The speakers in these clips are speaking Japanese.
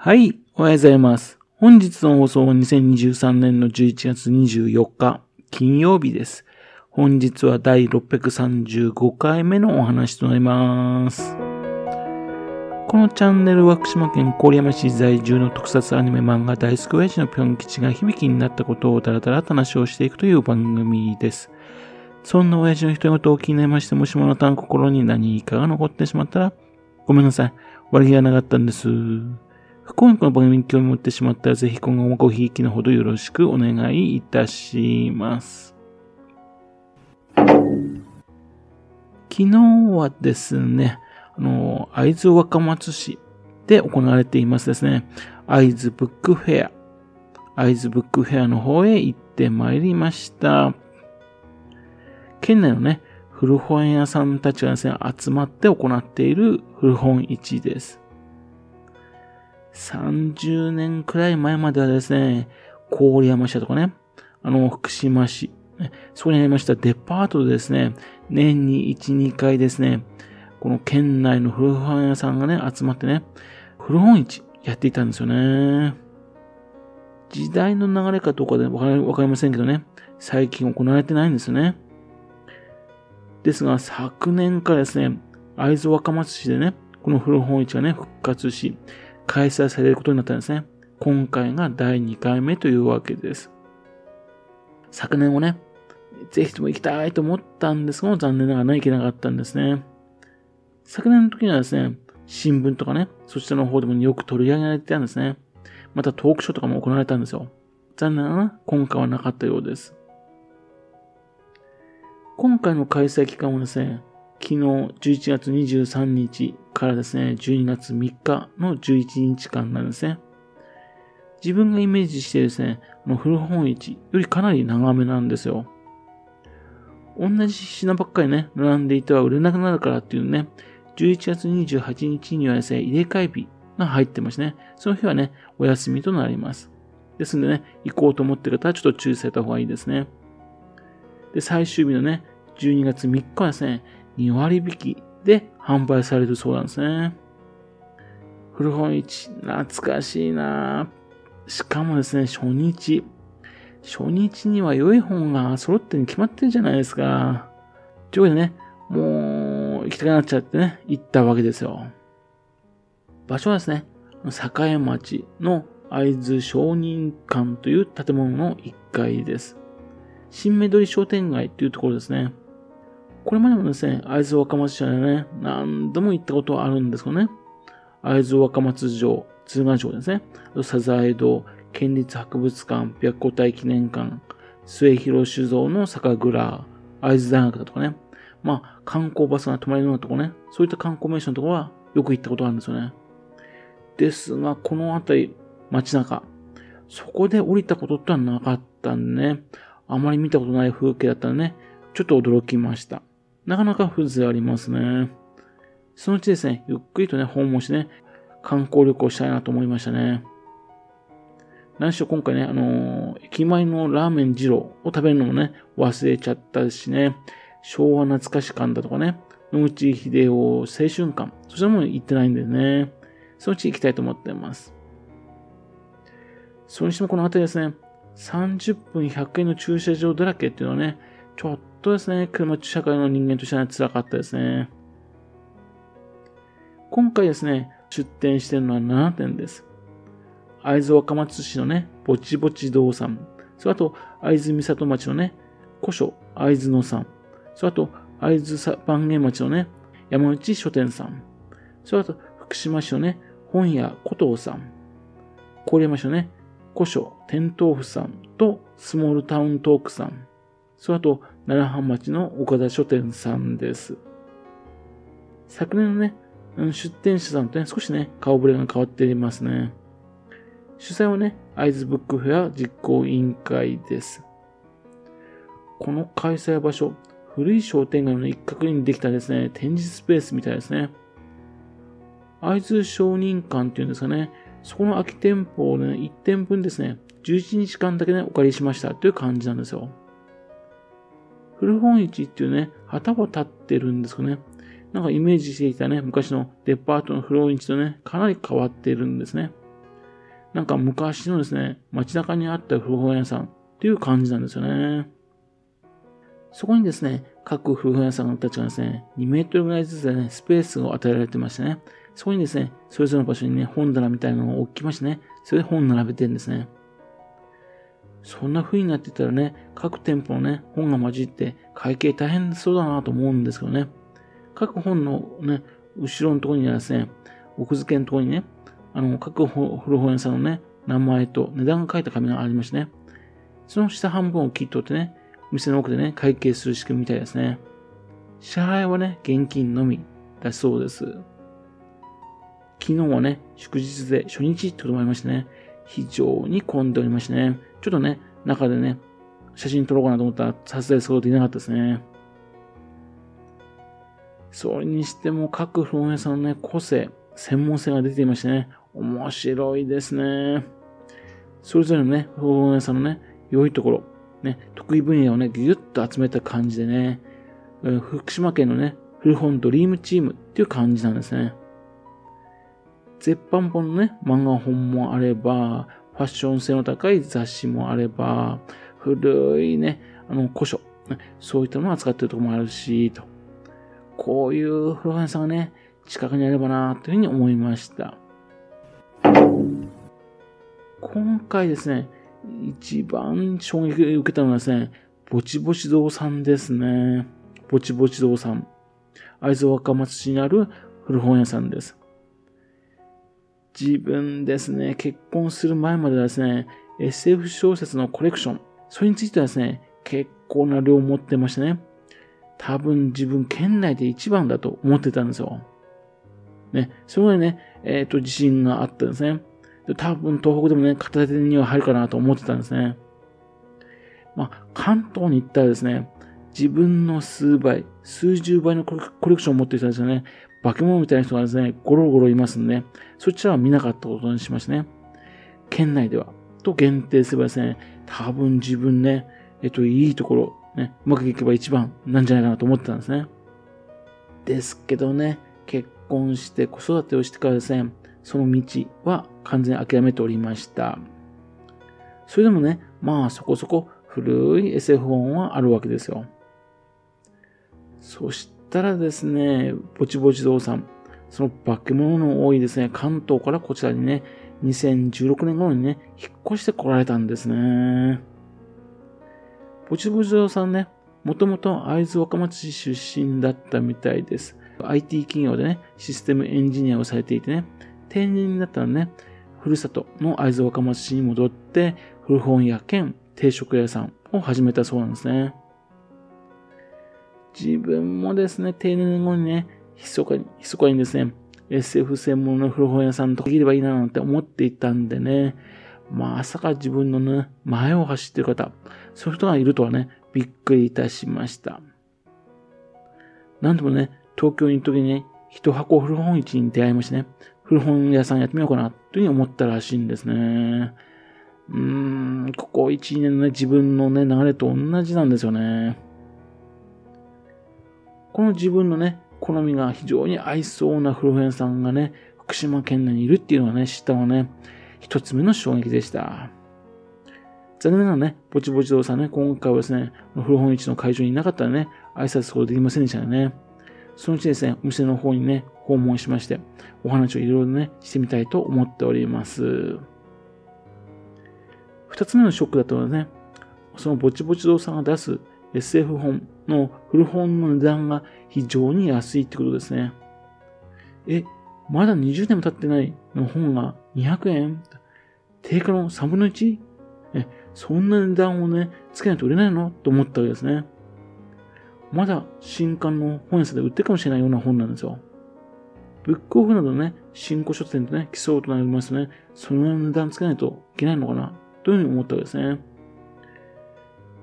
はい、おはようございます。本日の放送は2023年の11月24日、金曜日です。本日は第635回目のお話となります。このチャンネルは福島県郡山市在住の特撮アニメ漫画大好き親父のぴょん吉が響きになったことをだらだらと話をしていくという番組です。そんな親父の一言を気になりまして、もしもあなたの心に何かが残ってしまったら、ごめんなさい。悪気がなかったんです。不幸にこの番組に興味を持ってしまったら、ぜひ今後もごひいきのほどよろしくお願いいたします。昨日はですね、あの、会津若松市で行われていますですね、会津ブックフェア、会津ブックフェアの方へ行ってまいりました。県内のね、古本屋さんたちがですね、集まって行っている古本市です。30年くらい前まではですね、郡山市とかね、あの、福島市、そこにありましたデパートでですね、年に1、2回ですね、この県内の古本屋さんがね、集まってね、古本市やっていたんですよね。時代の流れかどうかでわかかりませんけどね、最近行われてないんですよね。ですが、昨年からですね、会津若松市でね、この古本市がね、復活し、開催されることになったんですね。今回が第2回目というわけです。昨年もね、ぜひとも行きたいと思ったんですが、残念ながら、行けなかったんですね。昨年の時にはですね、新聞とかね、そちらの方でもよく取り上げられてたんですね。またトークショーとかも行われたんですよ。残念ながら今回はなかったようです。今回の開催期間はですね、昨日11月23日からですね、12月3日の11日間なんですね。自分がイメージしてですね、の古本市よりかなり長めなんですよ。同じ品ばっかりね、並んでいては売れなくなるからっていうね、11月28日にはですね、入れ替え日が入ってますね。その日はね、お休みとなります。ですんでね、行こうと思ってる方はちょっと注意された方がいいですね。で、最終日のね、12月3日はですね、2割引きで販売されるそうなんですね。古本市、懐かしいなしかもですね、初日。初日には良い本が揃ってに決まってるじゃないですか。というわけでね、もう行きたくなっちゃってね、行ったわけですよ。場所はですね、栄町の会津商人館という建物の1階です。新目取商店街というところですね。これまでもですね、会津若松市はね、何度も行ったことはあるんですけどね。会津若松城、鶴ヶ城ですね。サザエ堂、県立博物館、白虎隊記念館、末広酒造の酒蔵、会津大学だとかね。まあ、観光バスが止まれるようなとこね。そういった観光名所のとこはよく行ったことがあるんですよね。ですが、この辺り、街中、そこで降りたことってはなかったんでね。あまり見たことない風景だったんでね、ちょっと驚きました。なかなか風情ありますね。そのうちですね、ゆっくりとね、訪問してね、観光旅行したいなと思いましたね。何しろ今回ね、あのー駅前のラーメン二郎を食べるのもね、忘れちゃったしね、昭和懐かし感だとかね、野口秀夫青春館、そちらも行ってないんでね、そのうち行きたいと思ってます。それにしてもこの辺りですね、30分100円の駐車場だらけっていうのはね、ちょっとですね、車社会の人間としては辛かったですね。今回ですね、出店しているのは7点です？会津若松市のね、ぼちぼち堂さん。それあと、会津美里町のね、古書会津野さん。それあと、会津番芸町のね、山内書店さん。それあと、福島市のね、本屋古藤さん。郡山市のね、古書天豆腐さんとスモールタウントークさん。それあと、奈良浜町の岡田書店さんです。昨年のね、出店者さんとね、少しね、顔ぶれが変わっていますね。主催はね、会津ブックフェア実行委員会です。この開催場所、古い商店街の一角にできたですね、展示スペースみたいですね。会津商人館っていうんですかね、そこの空き店舗をね、1店分ですね、11日間だけね、お借りしましたという感じなんですよ。古本市っていうね、旗は立ってるんですかね。なんかイメージしていたね、昔のデパートの古本市とね、かなり変わっているんですね。なんか昔のですね、街中にあった古本屋さんっていう感じなんですよね。そこにですね、各古本屋さんたちがですね、2メートルぐらいずつでね、スペースを与えられてましてね、そこにですね、それぞれの場所にね、本棚みたいなのを置きましてね、それで本並べてるんですね。そんな風になってたらね、各店舗のね、本が混じって会計大変そうだなと思うんですけどね。各本のね、後ろのところにはですね、奥付けのところにね、あの、各古本屋さんのね、名前と値段が書いた紙がありましてね。その下半分を切っとってね、店の奥でね、会計する仕組みみたいですね。支払いはね、現金のみだそうです。昨日はね、祝日で初日ってこともありましてね、非常に混んでおりましてね、ちょっとね、中でね、写真撮ろうかなと思ったら撮影することできなかったですね。それにしても各古本屋さんのね、個性、専門性が出ていましてね、面白いですね。それぞれのね、古本屋さんのね、良いところ、ね、得意分野をね、ぎゅっと集めた感じでね、福島県のね、古本ドリームチームっていう感じなんですね。絶版本のね、漫画本もあれば、ファッション性の高い雑誌もあれば、古いね、あの、古書、そういったものを扱ってるところもあるし、と。こういう古本屋さんがね、近くにあればなというふうに思いました。今回ですね、一番衝撃を受けたのはですね、ぼちぼち堂さんですね。ぼちぼち堂さん。会津若松市にある古本屋さんです。自分ですね、結婚する前まではですね、SF 小説のコレクション、それについてはですね、結構な量を持ってましてね、多分自分県内で一番だと思ってたんですよ。ね、そこでね、えっ、ー、と、自信があったんですね。多分東北でもね、片手には入るかなと思ってたんですね。まあ、関東に行ったらですね、自分の数倍、数十倍のコレクションを持っていたんですよね。化け物みたいな人がですね、ゴロゴロいますんで、そちらは見なかったことにしましたね。県内では、と限定すればですね、多分自分ね、えっと、いいところ、ね、うまくいけば一番なんじゃないかなと思ってたんですね。ですけどね、結婚して子育てをしてからですね、その道は完全に諦めておりました。それでもね、まあそこそこ古い SF 本はあるわけですよ。そしたらですね、ぼちぼち堂さん、その化け物の多いですね、関東からこちらにね、2016年頃にね、引っ越してこられたんですね。ぼちぼち堂さんね、もともと会津若松市出身だったみたいです。IT 企業でね、システムエンジニアをされていてね、定年になったらね、ふるさとの会津若松市に戻って、古本屋兼定食屋さんを始めたそうなんですね。自分もですね、定年後にね、密かに、密かにですね、SF 専門の古本屋さんとかできればいいななんて思っていたんでね、まさか自分のね、前を走ってる方、そういう人がいるとはね、びっくりいたしました。なんでもね、東京に行く時にね、一箱古本市に出会いましてね、古本屋さんやってみようかな、というふうに思ったらしいんですね。うーん、ここ1、2年のね、自分のね、流れと同じなんですよね。この自分のね、好みが非常に合いそうな古本屋さんがね、福島県内にいるっていうのはね、知ったのはね、一つ目の衝撃でした。残念ながらね、ぼちぼち堂さんね、今回はですね、古本市の会場にいなかったらね、挨拶することできませんでしたね。そのうちですね、お店の方にね、訪問しまして、お話をいろいろね、してみたいと思っております。二つ目のショックだったのはね、そのぼちぼち堂さんが出す SF 本の古本の値段が非常に安いってことですね。え、まだ20年も経ってないの本が200円？定価の3分の 1? え、そんな値段をね、つけないと売れないの？と思ったわけですね。まだ新刊の本屋さんで売ってるかもしれないような本なんですよ。ブックオフなどのね、新古書店とね、競うとなりますとね、その値段つけないといけないのかな、というふうに思ったわけですね。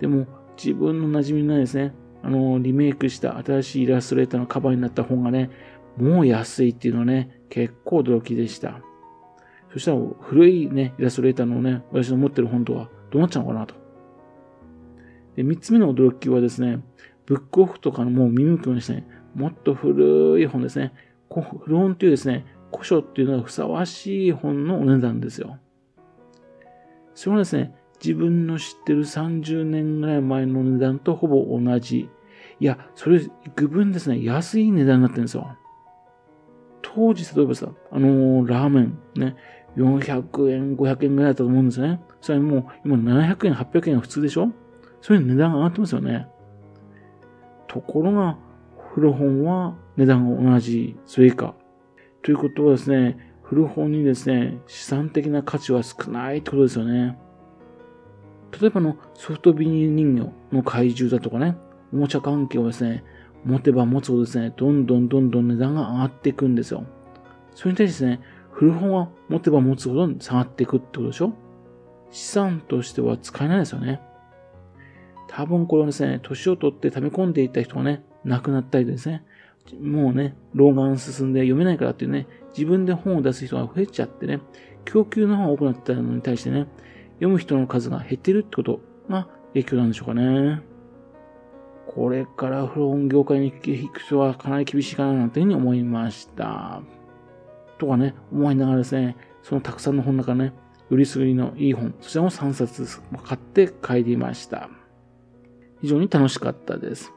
でも、自分の馴染みのないですね、あの、リメイクした新しいイラストレーターのカバーになった本がね、もう安いっていうのはね、結構驚きでした。そしたら、古いね、イラストレーターのね、私の持ってる本とはどうなっちゃうのかなと。で、三つ目の驚きはですね、ブックオフとかのもう見向くようにしてね、もっと古い本ですね。古本というですね、古書っていうのはふさわしい本のお値段ですよ。それはですね、自分の知ってる30年ぐらい前の値段とほぼ同じ。いや、それ、具分ですね、安い値段になってるんですよ。当時、例えばさ、あのー、ラーメン、ね、400円、500円ぐらいだったと思うんですね。それもう、今700円、800円が普通でしょそれ値段が上がってますよね。ところが、古本は値段が同じ、それ以下。ということはですね、古本にですね、資産的な価値は少ないってことですよね。例えばのソフトビニール人形の怪獣だとかね、おもちゃ関係をですね、持てば持つほどですね、どんどんどんどん値段が上がっていくんですよ。それに対してですね、古本は持てば持つほど下がっていくってことでしょ？資産としては使えないですよね。多分これはですね、年を取って溜め込んでいた人がね、亡くなったりですね、もうね、老眼進んで読めないからっていうね、自分で本を出す人が増えちゃってね、供給の方が多くなったのに対してね、読む人の数が減ってるってことが影響なんでしょうかね。これから古本業界に行く人はかなり厳しいかななんていうふうに思いました。とかね、思いながらですね、そのたくさんの本の中ね、売りすぐりのいい本、そちらも3冊買って帰りました。非常に楽しかったです。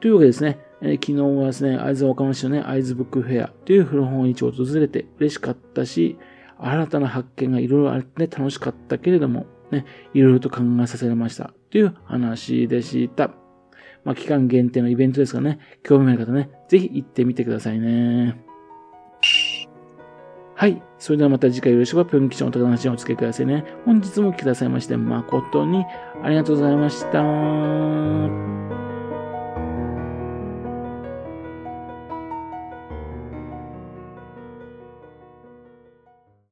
というわけですね、えー、昨日はですね、会津若松市のね、会津ブックフェアという古本市を訪れて嬉しかったし、新たな発見がいろいろあって楽しかったけれども、ね、いろいろと考えさせられましたという話でした。まあ、期間限定のイベントですからね、興味ある方ね、ぜひ行ってみてくださいね。はい。それではまた次回よろしくば、ぴょん吉のお宝話をお付けくださいね。本日も来てくださいまして、誠にありがとうございました。